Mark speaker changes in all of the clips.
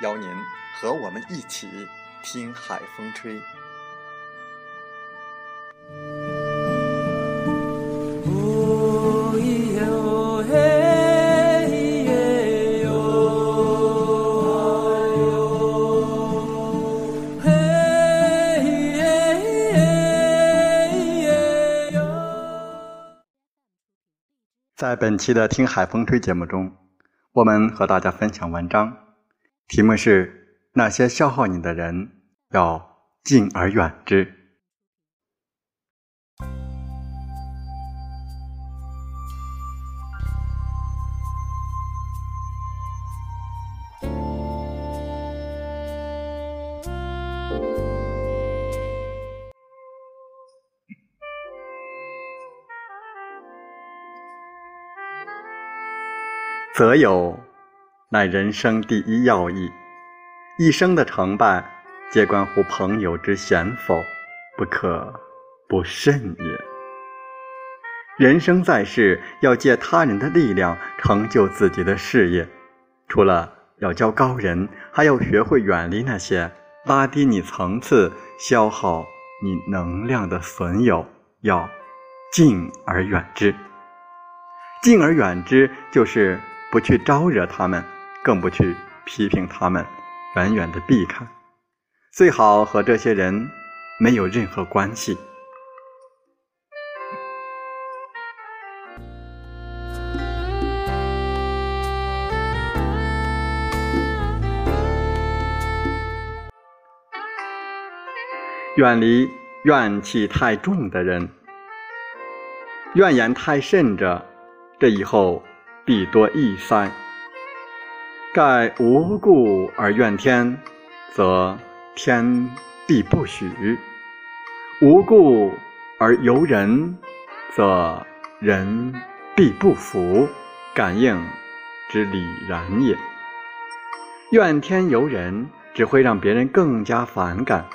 Speaker 1: 邀您和我们一起听海风吹。在本期的《听海风吹》节目中，我们和大家分享文章。题目是：那些消耗你的人，要敬而远之。则有。乃人生第一要义，一生的成败，皆关乎朋友之贤否，不可不慎也。人生在世，要借他人的力量成就自己的事业，除了要交高人，还要学会远离那些拉低你层次、消耗你能量的损友，要敬而远之。敬而远之，就是不去招惹他们。更不去批评他们，远远的避开，最好和这些人没有任何关系。远离怨气太重的人，怨言太甚者，这以后必多易灾。盖无故而怨天，则天必不许；无故而尤人，则人必不服。感应之理然也。怨天尤人，只会让别人更加反感。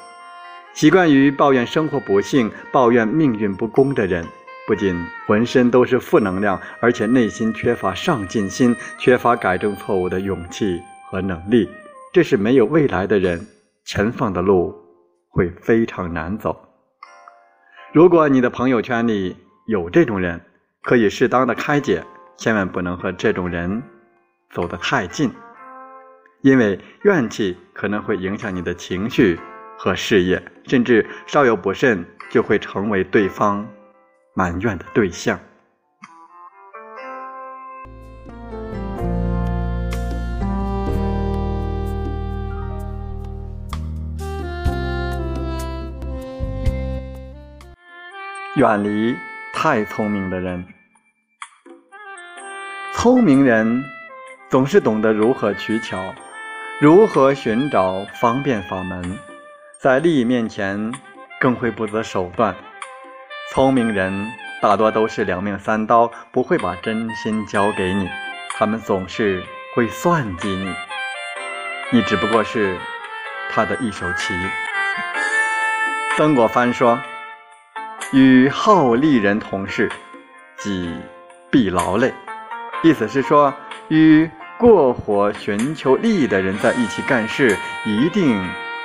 Speaker 1: 习惯于抱怨生活不幸、抱怨命运不公的人。不仅浑身都是负能量，而且内心缺乏上进心，缺乏改正错误的勇气和能力。这是没有未来的人，前方的路会非常难走。如果你的朋友圈里有这种人，可以适当的开解，千万不能和这种人走得太近，因为怨气可能会影响你的情绪和事业，甚至稍有不慎就会成为对方。埋怨的对象，远离太聪明的人。聪明人总是懂得如何取巧，如何寻找方便法门，在利益面前更会不择手段。聪明人大多都是两面三刀，不会把真心交给你，他们总是会算计你，你只不过是他的一手棋。曾国藩说：“与好利人同事，己必劳累。”意思是说，与过火寻求利益的人在一起干事，一定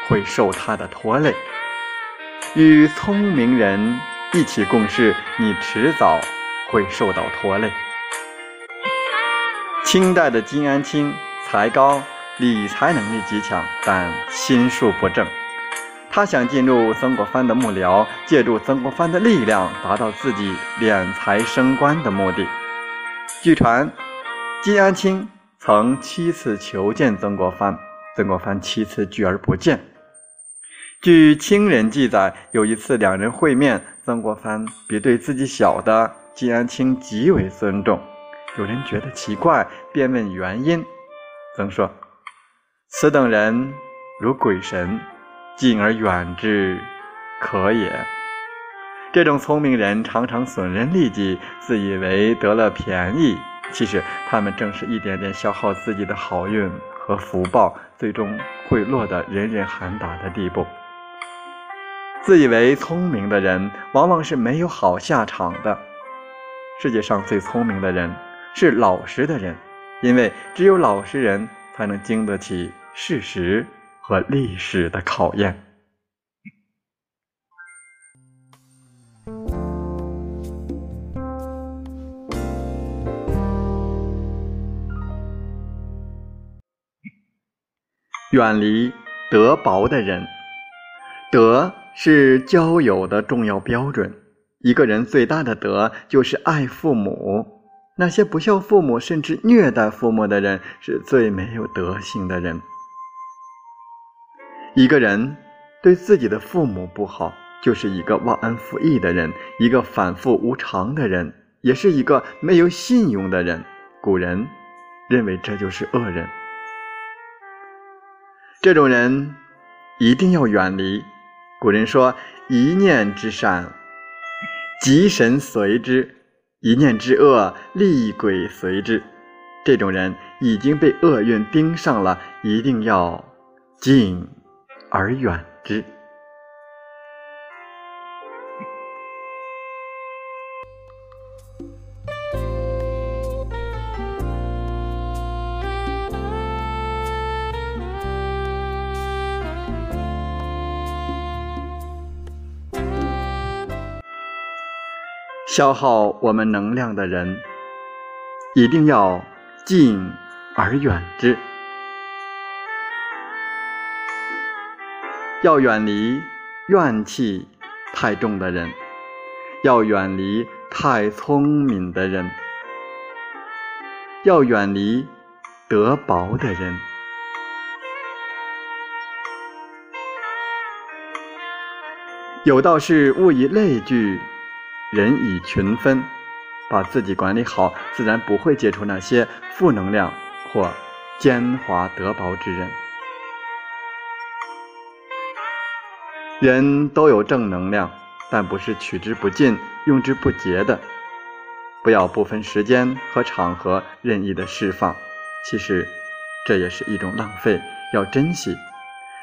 Speaker 1: 会受他的拖累。与聪明人。一起共事，你迟早会受到拖累。清代的金安清才高，理财能力极强，但心术不正。他想进入曾国藩的幕僚，借助曾国藩的力量，达到自己敛财升官的目的。据传，金安清曾七次求见曾国藩，曾国藩七次拒而不见。据清人记载，有一次两人会面，曾国藩比对自己小的金安清极为尊重。有人觉得奇怪，便问原因。曾说：“此等人如鬼神，敬而远之，可也。”这种聪明人常常损人利己，自以为得了便宜，其实他们正是一点点消耗自己的好运和福报，最终会落得人人喊打的地步。自以为聪明的人，往往是没有好下场的。世界上最聪明的人。是老实的人，因为只有老实人才能经得起事实和历史的考验。远离德薄的人，德是交友的重要标准。一个人最大的德就是爱父母。那些不孝父母甚至虐待父母的人，是最没有德行的人。一个人对自己的父母不好，就是一个忘恩负义的人，一个反复无常的人，也是一个没有信用的人。古人认为这就是恶人，这种人一定要远离。古人说：“一念之善，吉神随之。”一念之恶，厉鬼随之。这种人已经被厄运盯上了，一定要敬而远之。消耗我们能量的人，一定要敬而远之。要远离怨气太重的人，要远离太聪明的人，要远离德薄的人。有道是：物以类聚。人以群分，把自己管理好，自然不会接触那些负能量或奸猾德薄之人。人都有正能量，但不是取之不尽、用之不竭的。不要不分时间和场合任意的释放，其实这也是一种浪费。要珍惜，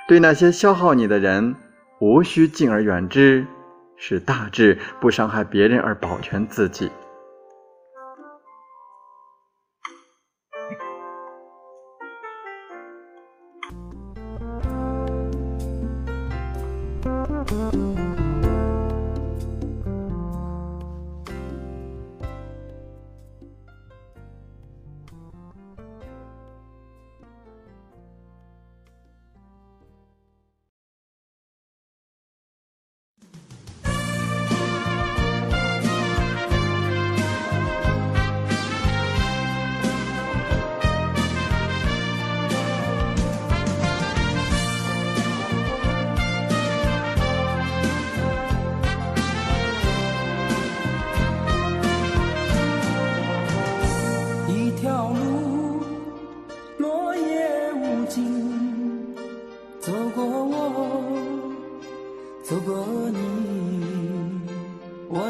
Speaker 1: 对那些消耗你的人，无需敬而远之。是大智，不伤害别人而保全自己。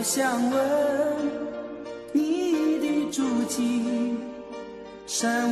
Speaker 2: 想问你的足迹，山